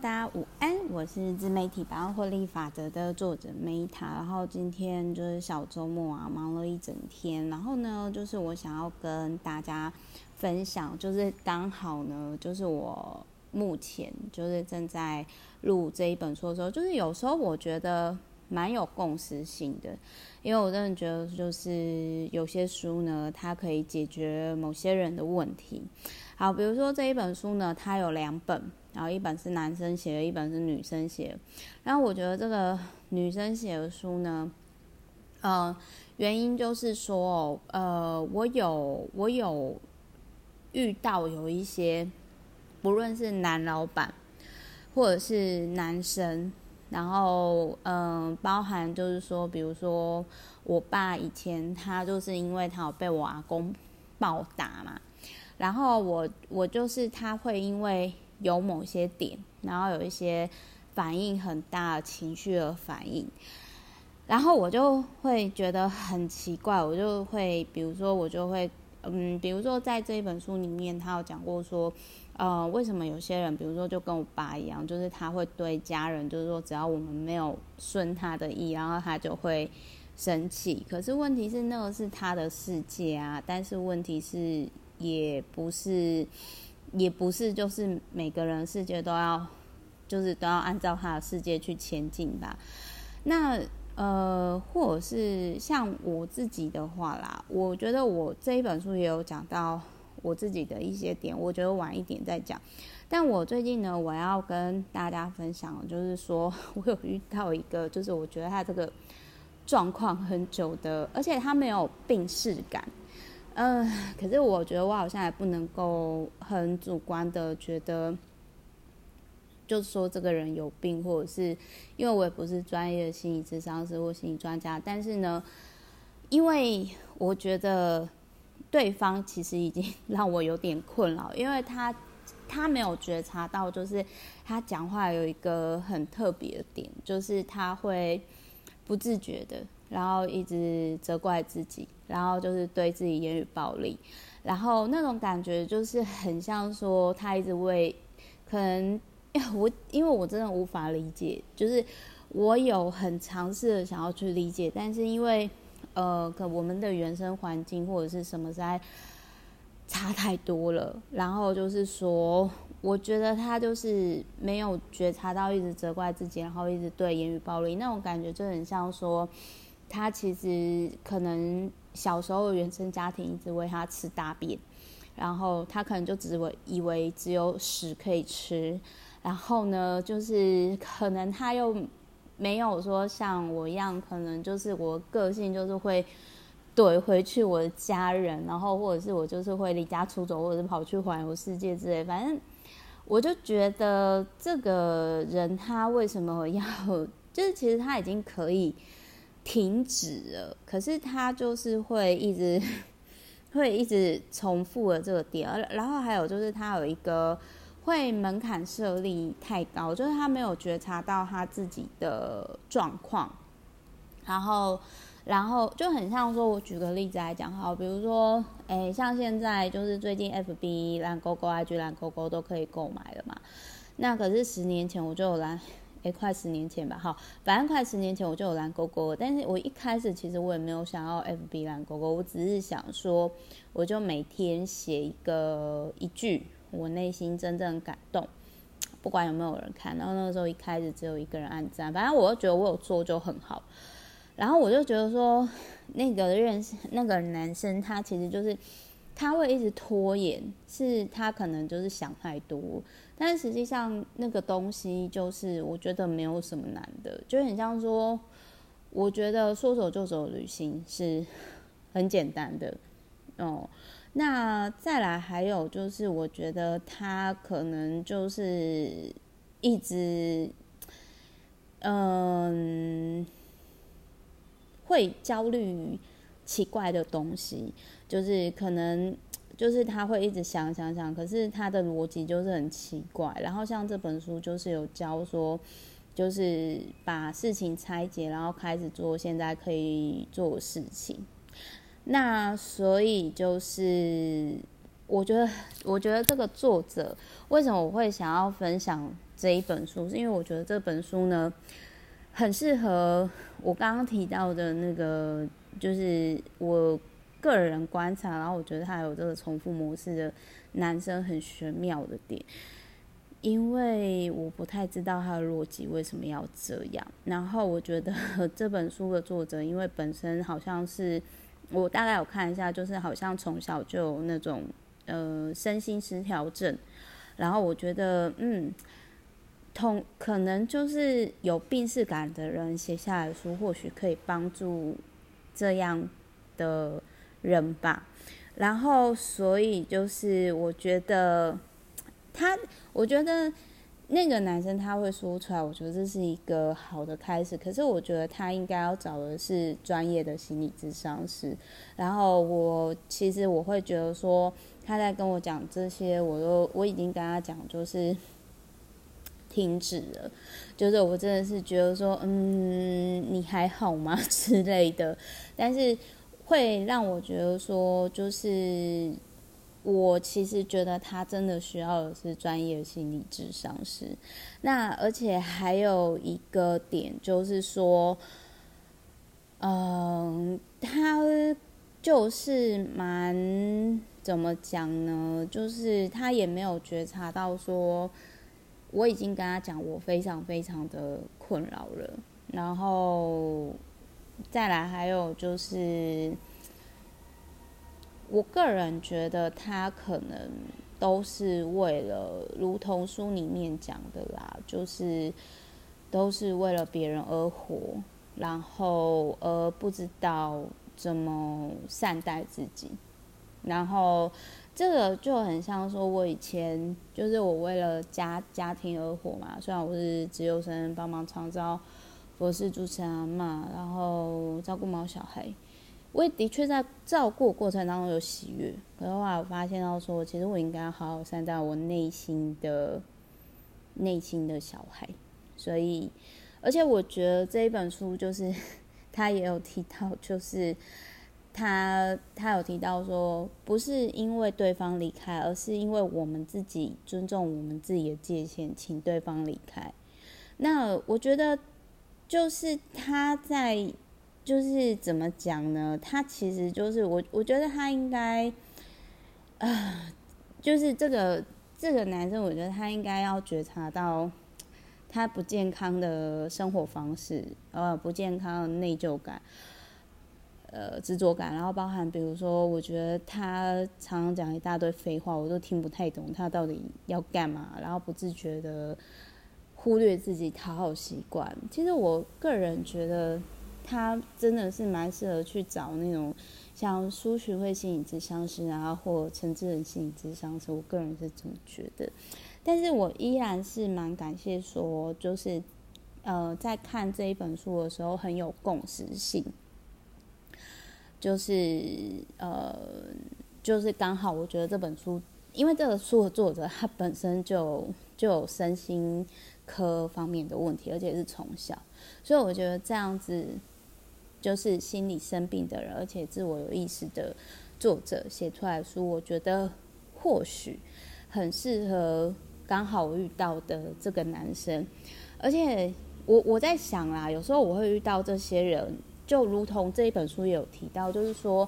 大家午安，我是自媒体百万获利法则的作者 Meta。然后今天就是小周末啊，忙了一整天。然后呢，就是我想要跟大家分享，就是刚好呢，就是我目前就是正在录这一本书的时候，就是有时候我觉得蛮有共识性的，因为我真的觉得就是有些书呢，它可以解决某些人的问题。好，比如说这一本书呢，它有两本。然后一本是男生写的，一本是女生写。然后我觉得这个女生写的书呢，呃，原因就是说，呃，我有我有遇到有一些，不论是男老板或者是男生，然后嗯、包含就是说，比如说我爸以前他就是因为他有被我阿公暴打嘛，然后我我就是他会因为。有某些点，然后有一些反应很大情绪的反应，然后我就会觉得很奇怪，我就会，比如说，我就会，嗯，比如说在这一本书里面，他有讲过说，呃，为什么有些人，比如说就跟我爸一样，就是他会对家人，就是说只要我们没有顺他的意，然后他就会生气。可是问题是，那个是他的世界啊，但是问题是，也不是。也不是，就是每个人世界都要，就是都要按照他的世界去前进吧。那呃，或者是像我自己的话啦，我觉得我这一本书也有讲到我自己的一些点，我觉得晚一点再讲。但我最近呢，我要跟大家分享，就是说我有遇到一个，就是我觉得他这个状况很久的，而且他没有病逝感。嗯、呃，可是我觉得我好像也不能够很主观的觉得，就是说这个人有病，或者是因为我也不是专业的心理咨商师或心理专家，但是呢，因为我觉得对方其实已经 让我有点困扰，因为他他没有觉察到，就是他讲话有一个很特别的点，就是他会不自觉的。然后一直责怪自己，然后就是对自己言语暴力，然后那种感觉就是很像说他一直为可能 我因为我真的无法理解，就是我有很尝试的想要去理解，但是因为呃，可我们的原生环境或者是什么在差太多了，然后就是说，我觉得他就是没有觉察到一直责怪自己，然后一直对言语暴力那种感觉，就很像说。他其实可能小时候原生家庭一直喂他吃大便，然后他可能就只为以为只有屎可以吃，然后呢，就是可能他又没有说像我一样，可能就是我个性就是会怼回去我的家人，然后或者是我就是会离家出走，或者是跑去环游世界之类，反正我就觉得这个人他为什么要，就是其实他已经可以。停止了，可是他就是会一直 会一直重复了这个点，然后还有就是他有一个会门槛设立太高，就是他没有觉察到他自己的状况，然后然后就很像说，我举个例子来讲，好，比如说，诶，像现在就是最近 FB 蓝勾勾、IG 蓝勾勾都可以购买了嘛，那可是十年前我就有蓝。诶，快十年前吧，好，反正快十年前我就有蓝勾勾了，但是我一开始其实我也没有想要 FB 蓝勾勾，我只是想说，我就每天写一个一句我内心真正感动，不管有没有人看。然后那个时候一开始只有一个人按赞，反正我就觉得我有做就很好。然后我就觉得说，那个认识那个男生，他其实就是。他会一直拖延，是他可能就是想太多，但实际上那个东西就是我觉得没有什么难的，就很像说，我觉得说走就走旅行是很简单的哦。那再来还有就是，我觉得他可能就是一直嗯会焦虑奇怪的东西。就是可能，就是他会一直想想想，可是他的逻辑就是很奇怪。然后像这本书就是有教说，就是把事情拆解，然后开始做现在可以做事情。那所以就是，我觉得，我觉得这个作者为什么我会想要分享这一本书，是因为我觉得这本书呢，很适合我刚刚提到的那个，就是我个人观察，然后我觉得他有这个重复模式的男生很玄妙的点，因为我不太知道他的逻辑为什么要这样。然后我觉得这本书的作者，因为本身好像是我大概有看一下，就是好像从小就有那种呃身心失调症，然后我觉得嗯。同可能就是有病视感的人写下来的书，或许可以帮助这样的人吧。然后，所以就是我觉得他，我觉得那个男生他会说出来，我觉得这是一个好的开始。可是，我觉得他应该要找的是专业的心理咨商师。然后，我其实我会觉得说，他在跟我讲这些，我都我已经跟他讲，就是。停止了，就是我真的是觉得说，嗯，你还好吗 之类的，但是会让我觉得说，就是我其实觉得他真的需要的是专业心理智商师。那而且还有一个点就是说，嗯，他就是蛮怎么讲呢？就是他也没有觉察到说。我已经跟他讲，我非常非常的困扰了。然后再来还有就是，我个人觉得他可能都是为了，如同书里面讲的啦，就是都是为了别人而活，然后而不知道怎么善待自己，然后。这个就很像说，我以前就是我为了家家庭而活嘛。虽然我是资优生，帮忙创造我是主持人嘛，然后照顾毛小孩，我也的确在照顾过程当中有喜悦。可是后来我发现到说，其实我应该好好善待我内心的内心的小孩。所以，而且我觉得这一本书就是 他也有提到，就是。他他有提到说，不是因为对方离开，而是因为我们自己尊重我们自己的界限，请对方离开。那我觉得，就是他在，就是怎么讲呢？他其实就是我，我觉得他应该，啊、呃，就是这个这个男生，我觉得他应该要觉察到他不健康的生活方式，呃，不健康的内疚感。呃，执着感，然后包含比如说，我觉得他常常讲一大堆废话，我都听不太懂他到底要干嘛，然后不自觉的忽略自己讨好习惯。其实我个人觉得他真的是蛮适合去找那种像苏洵慧心理咨商师啊，或陈志仁心理咨商师，我个人是这么觉得。但是我依然是蛮感谢说，就是呃，在看这一本书的时候很有共识性。就是呃，就是刚好，我觉得这本书，因为这个书的作者他本身就就有身心科方面的问题，而且是从小，所以我觉得这样子就是心理生病的人，而且自我有意识的作者写出来的书，我觉得或许很适合刚好遇到的这个男生，而且我我在想啦，有时候我会遇到这些人。就如同这一本书也有提到，就是说，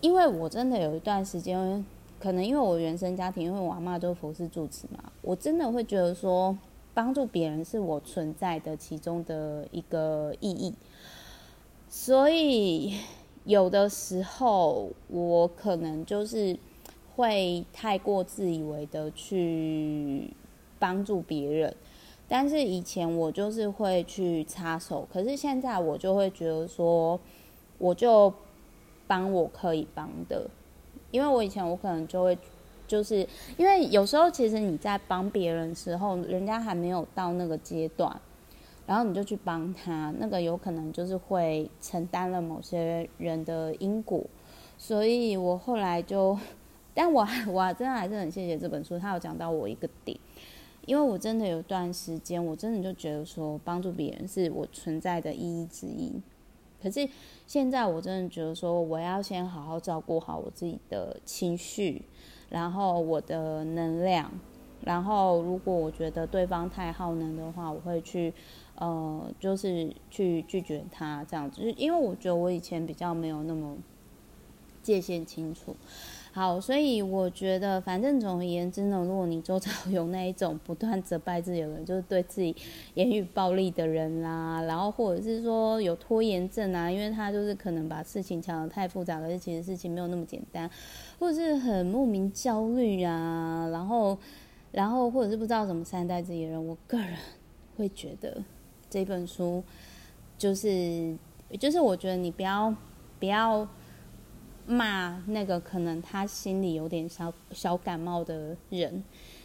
因为我真的有一段时间，可能因为我原生家庭，因为我阿嬷都是佛事住持嘛，我真的会觉得说，帮助别人是我存在的其中的一个意义。所以有的时候，我可能就是会太过自以为的去帮助别人。但是以前我就是会去插手，可是现在我就会觉得说，我就帮我可以帮的，因为我以前我可能就会，就是因为有时候其实你在帮别人时候，人家还没有到那个阶段，然后你就去帮他，那个有可能就是会承担了某些人的因果，所以我后来就，但我我真的还是很谢谢这本书，他有讲到我一个点。因为我真的有段时间，我真的就觉得说帮助别人是我存在的意义之一。可是现在我真的觉得说，我要先好好照顾好我自己的情绪，然后我的能量，然后如果我觉得对方太耗能的话，我会去呃，就是去拒绝他这样子，因为我觉得我以前比较没有那么界限清楚。好，所以我觉得，反正总而言之呢，如果你周遭 有那一种不断责备自己的人，就是对自己言语暴力的人啦，然后或者是说有拖延症啊，因为他就是可能把事情想得太复杂，可是其实事情没有那么简单，或者是很莫名焦虑啊，然后，然后或者是不知道怎么善待自己的人，我个人会觉得这本书就是，就是我觉得你不要不要。骂那个可能他心里有点小小感冒的人，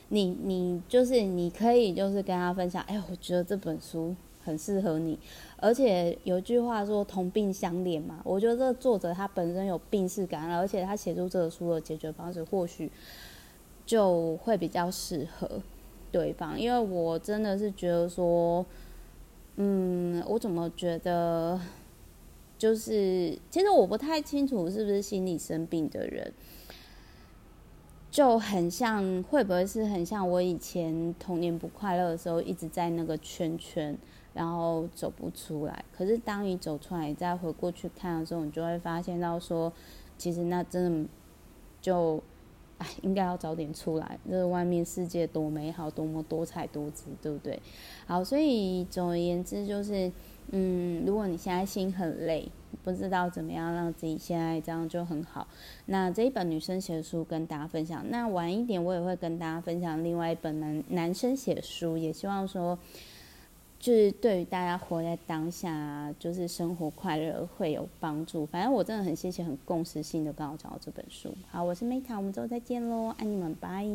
你你就是你可以就是跟他分享，哎，我觉得这本书很适合你，而且有句话说同病相怜嘛，我觉得这作者他本身有病识感，而且他写出这个书的解决方式或许就会比较适合对方，因为我真的是觉得说，嗯，我怎么觉得？就是，其实我不太清楚是不是心理生病的人，就很像，会不会是很像我以前童年不快乐的时候，一直在那个圈圈，然后走不出来。可是当你走出来，再回过去看的时候，你就会发现到说，其实那真的就，哎，应该要早点出来。这外面世界多美好，多么多彩多姿，对不对？好，所以总而言之就是。嗯，如果你现在心很累，不知道怎么样让自己现在这样就很好。那这一本女生写的书跟大家分享，那晚一点我也会跟大家分享另外一本男男生写书，也希望说，就是对于大家活在当下，就是生活快乐会有帮助。反正我真的很谢谢很共识性的刚好讲到这本书。好，我是 Meta，我们之后再见喽，爱你们，拜。